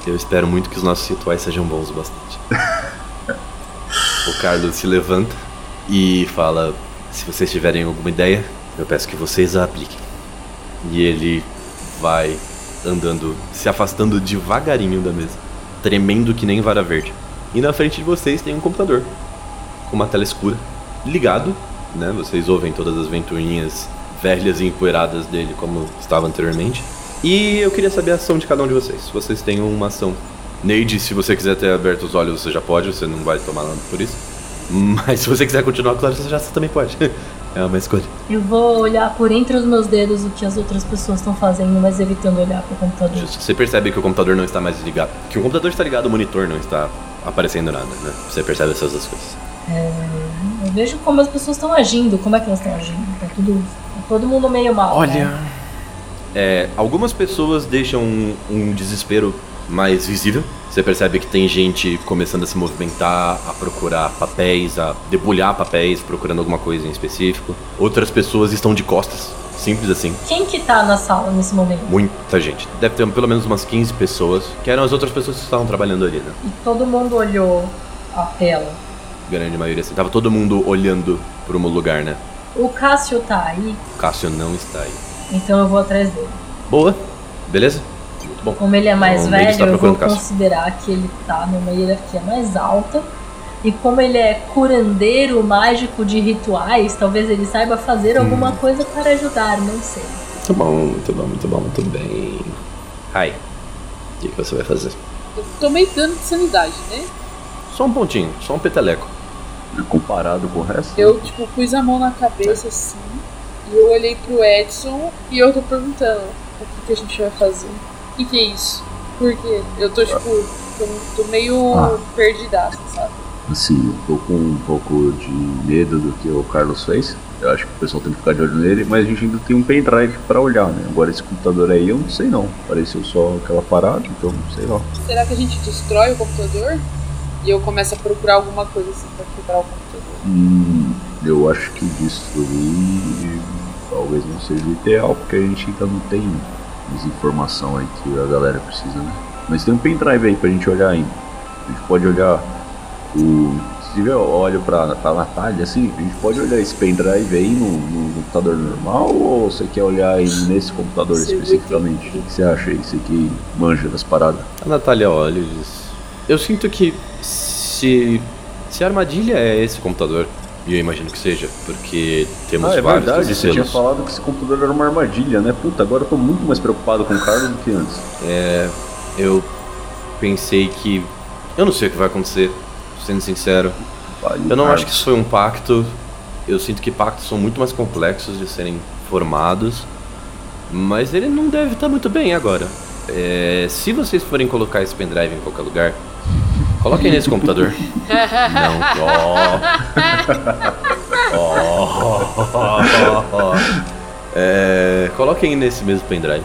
Eu espero muito que os nossos rituais sejam bons o bastante. o Carlos se levanta e fala: Se vocês tiverem alguma ideia, eu peço que vocês a apliquem. E ele vai andando, se afastando devagarinho da mesa, tremendo que nem vara verde. E na frente de vocês tem um computador com uma tela escura ligado né? Vocês ouvem todas as ventoinhas velhas e empoeiradas dele como estava anteriormente. E eu queria saber a ação de cada um de vocês. Vocês têm uma ação. Neide, se você quiser ter aberto os olhos, você já pode, você não vai tomar nada por isso. Mas se você quiser continuar olhos, você já você também pode. É uma escolha. Eu vou olhar por entre os meus dedos o que as outras pessoas estão fazendo, mas evitando olhar pro computador. Justo. Você percebe que o computador não está mais ligado. Que o computador está ligado, o monitor não está aparecendo nada, né? Você percebe essas duas coisas. É, vejo como as pessoas estão agindo, como é que elas estão agindo. Tá tudo. tá todo mundo meio mal. né? É, algumas pessoas deixam um, um desespero mais visível. Você percebe que tem gente começando a se movimentar, a procurar papéis, a debulhar papéis, procurando alguma coisa em específico. Outras pessoas estão de costas, simples assim. Quem que tá na sala nesse momento? Muita gente. Deve ter pelo menos umas 15 pessoas, que eram as outras pessoas que estavam trabalhando ali, né? E todo mundo olhou a tela. Grande maioria assim. Tava todo mundo olhando para um lugar, né? O Cássio tá aí, O Cássio não está aí. então eu vou atrás dele. Boa, beleza? Muito bom. Como ele é mais Então, velho, eu vou considerar que ele tá numa hierarquia mais alta. E como ele é curandeiro mágico de rituais, talvez ele saiba fazer Hum. alguma coisa para ajudar, não sei. Muito bom, muito bom, muito bom, muito bem. Ai, o que, que você vai fazer? Eu tomei dano de sanidade, né? Só um pontinho, só um peteleco. Comparado com o resto. Eu, tipo, pus a mão na cabeça assim. E eu olhei pro Edson e eu tô perguntando: o que, que a gente vai fazer? O que, que é isso? Por quê? Eu tô, tipo, tô, tô meio Ah. perdidaço, sabe? Assim, eu tô com um pouco de medo do que o Carlos fez. Eu acho que o pessoal tem que ficar de olho nele, mas a gente ainda tem um pendrive pra olhar, né? Agora esse computador aí eu não sei não. Pareceu só aquela parada, então sei lá. Será que a gente destrói o computador? E eu começo a procurar alguma coisa assim pra quebrar o computador. Hum, eu acho que destruir talvez não seja o ideal, porque a gente ainda não tem as informações aí que a galera precisa, né? Mas tem um pendrive aí pra gente olhar ainda. A gente pode olhar o. Se tiver olho pra, pra Natália, assim, a gente pode olhar esse pendrive aí no, no computador normal ou você quer olhar aí nesse computador especificamente? O que você acha aí? Você que manja das paradas? A Natália olha e diz: Eu sinto que se, se a armadilha é esse computador, e eu imagino que seja, porque temos Ah, é vários verdade, você tinha falado que esse computador era uma armadilha, né? Puta, agora eu tô muito mais preocupado com o Carlos do que antes. É, eu pensei que. Eu não sei o que vai acontecer, sendo sincero. Vale, Eu não Carlos. acho que isso foi um pacto. Eu sinto que pactos são muito mais complexos de serem formados. Mas ele não deve estar muito bem agora. É, se vocês forem colocar esse pendrive em qualquer lugar, coloquem nesse computador. Não. Ó. Ó. É, coloquem nesse mesmo pendrive.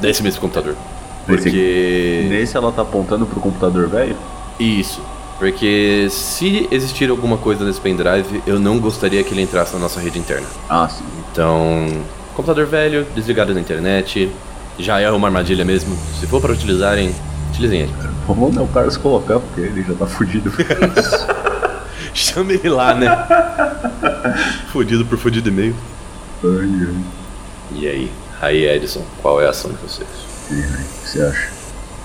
Nesse mesmo computador. Nesse- Porque. Nesse ela tá apontando pro computador velho? Isso. Porque se existir alguma coisa nesse pendrive, eu não gostaria que ele entrasse na nossa rede interna. Ah, sim. Então, computador velho, desligado da internet, já é uma armadilha mesmo. Se for para utilizarem, utilizem ele. Vamos mandar o Carlos colocar, porque ele já tá fudido. Chame ele lá, né? fudido por fudido e meio. Ai, ai. E aí? Aí, Edson, qual é a ação de vocês? E aí, O que você acha?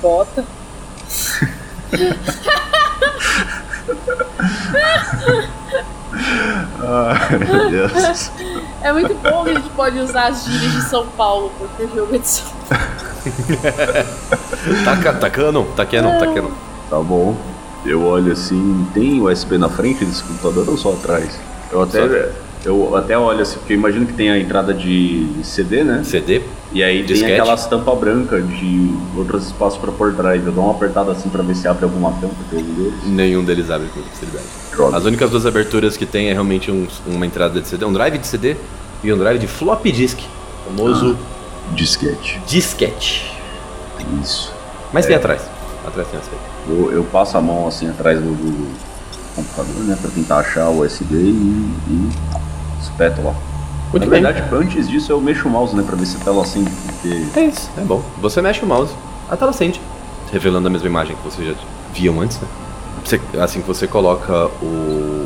Bota. Ai, meu Deus. É muito bom que a gente pode usar as gírias de São Paulo, porque o jogo é de São Paulo. Tá, tá canon? Tá canon, tá canon. Tá bom. Eu olho assim, tem USB na frente desse computador ou só atrás? Eu até, eu até olho assim, porque eu imagino que tem a entrada de CD, né? CD? E aí Disquete. tem aquela tampa branca de outros espaços pra pôr drive. Eu dou uma apertada assim pra ver se abre alguma tampa algum deles. Nenhum deles abre com facilidade. As únicas duas aberturas que tem é realmente um- uma entrada de CD, um drive de CD e um drive de floppy disk, famoso Disquete. disquete. Isso. Mas tem atrás. Atrás tem aí. Eu, eu passo a mão assim atrás do, do computador, né? Pra tentar achar o USB e, e espeto lá. Muito Na bem. verdade, antes disso eu mexo o mouse, né? Pra ver se a tela acende, porque É isso, é bom. Você mexe o mouse, a tela acende, revelando a mesma imagem que vocês já viam antes, né? Você- assim que você coloca o,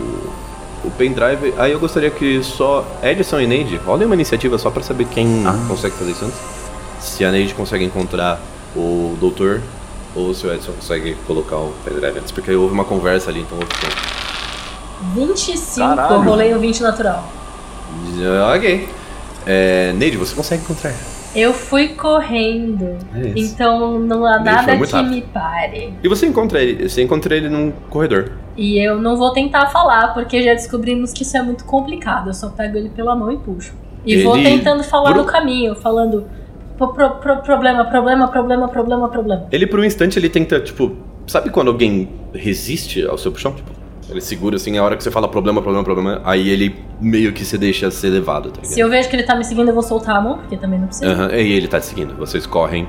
o pendrive, aí eu gostaria que só Edson e Neide rolem uma iniciativa só pra saber quem Ah. consegue fazer isso antes. Se a Neide consegue encontrar o doutor ou se o Edson consegue colocar o pendrive antes, porque houve uma conversa ali, então houve tempo. 25, Caralho. eu rolei um 20 natural. Ok. É, Neide, você consegue encontrar. Eu fui correndo. É. Então não há foi nada que rápido. me pare. E você encontra ele. Você encontra ele num corredor. E eu não vou tentar falar, porque já descobrimos que isso é muito complicado. Eu só pego ele pela mão e puxo. E vou Ele- tentando falar Bru- no caminho, falando pro- pro- pro- problema, problema, problema, problema, problema. Ele, por um instante, ele tenta, tipo. Sabe quando alguém resiste ao seu puxão? Tipo, ele segura assim, a hora que você fala problema, problema, problema, aí ele meio que se deixa ser levado, tá? Se eu vejo que ele tá me seguindo, eu vou soltar a mão, porque também não precisa. Aham, e ele tá te seguindo. Vocês correm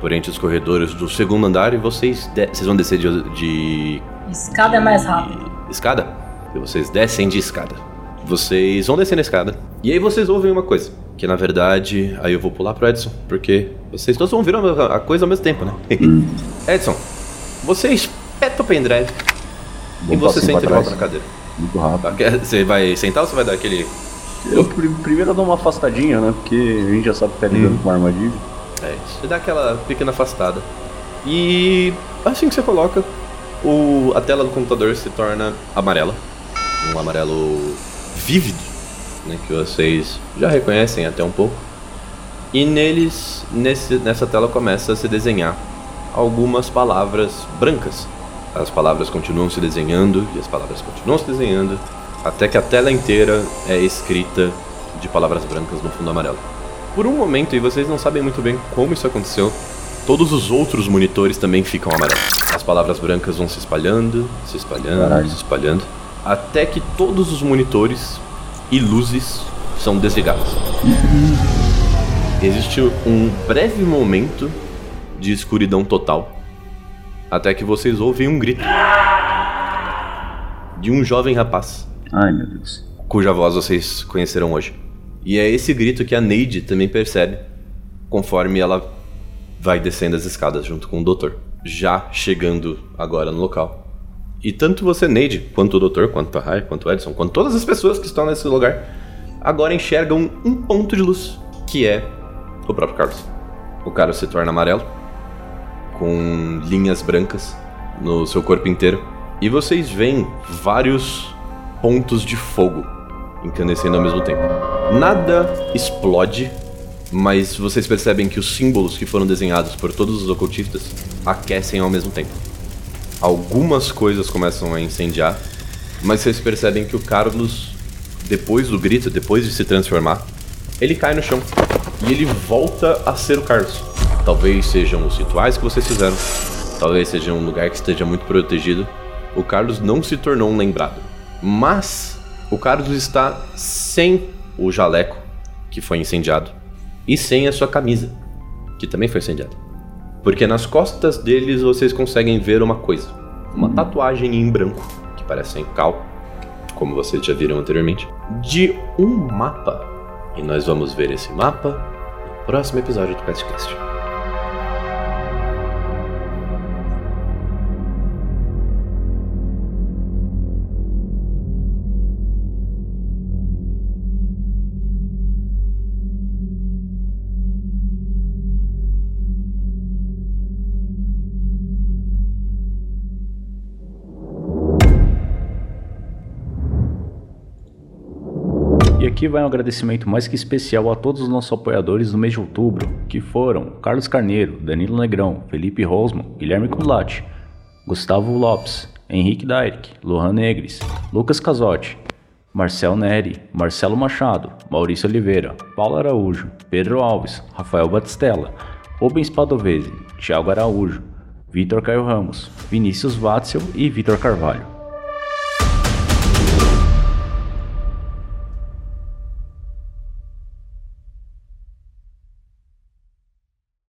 por entre os corredores do segundo andar e vocês, de- vocês vão descer de, de Escada é mais rápido. Escada? E vocês descem de escada. Vocês vão descer na escada. E aí vocês ouvem uma coisa. Que na verdade, aí eu vou pular pro Edson, porque vocês todos vão ver a a coisa ao mesmo tempo, né? Edson, você espeta o pendrive e Vamos você senta pra volta na cadeira. Muito rápido. Quer- Você vai sentar ou você vai dar aquele. Eu pri- primeiro dou uma afastadinha, né? Porque a gente já sabe que tá lidando com uma armadilha. É, você dá aquela pequena afastada. E assim que você coloca, o, a tela do computador se torna amarela. Um amarelo vívido, né, que vocês já reconhecem até um pouco. E neles, nesse, nessa tela começa a se desenhar algumas palavras brancas. As palavras continuam se desenhando e as palavras continuam se desenhando até que a tela inteira é escrita de palavras brancas no fundo amarelo. Por um momento, e vocês não sabem muito bem como isso aconteceu, todos os outros monitores também ficam amarelos. As palavras brancas vão se espalhando, se espalhando, Caralho. se espalhando, até que todos os monitores e luzes são desligados. Existe um breve momento de escuridão total, até que vocês ouvem um grito de um jovem rapaz Ai, meu Deus. cuja voz vocês conheceram hoje. E é esse grito que a Neide também percebe conforme ela vai descendo as escadas junto com o doutor, já chegando agora no local. E tanto você, Neide, quanto o doutor, quanto a Rai, quanto o Edson, quanto todas as pessoas que estão nesse lugar, agora enxergam um ponto de luz, que é o próprio Carlos. O Carlos se torna amarelo, com linhas brancas no seu corpo inteiro, e vocês veem vários pontos de fogo incandescendo ao mesmo tempo. Nada explode, mas vocês percebem que os símbolos que foram desenhados por todos os ocultistas aquecem ao mesmo tempo. Algumas coisas começam a incendiar, mas vocês percebem que o Carlos, depois do grito, depois de se transformar, ele cai no chão e ele volta a ser o Carlos. Talvez sejam os rituais que vocês fizeram, talvez seja um lugar que esteja muito protegido. O Carlos não se tornou um lembrado, mas o Carlos está sem o jaleco que foi incendiado e sem a sua camisa que também foi incendiada. Porque nas costas deles vocês conseguem ver uma coisa, uma tatuagem em branco que parece em cal, como vocês já viram anteriormente, de um mapa. E nós vamos ver esse mapa no próximo episódio do QuestCast. Aqui vai um agradecimento mais que especial a todos os nossos apoiadores do mês de outubro, que foram Carlos Carneiro, Danilo Negrão, Felipe Rosman, Guilherme Culati, Gustavo Lopes, Henrique Dairick, Lohan Negres, Lucas Casotti, Marcel Neri, Marcelo Machado, Maurício Oliveira, Paulo Araújo, Pedro Alves, Rafael Batistella, Rubens Padovese, Thiago Araújo, Vitor Caio Ramos, Vinícius Watzel e Vitor Carvalho.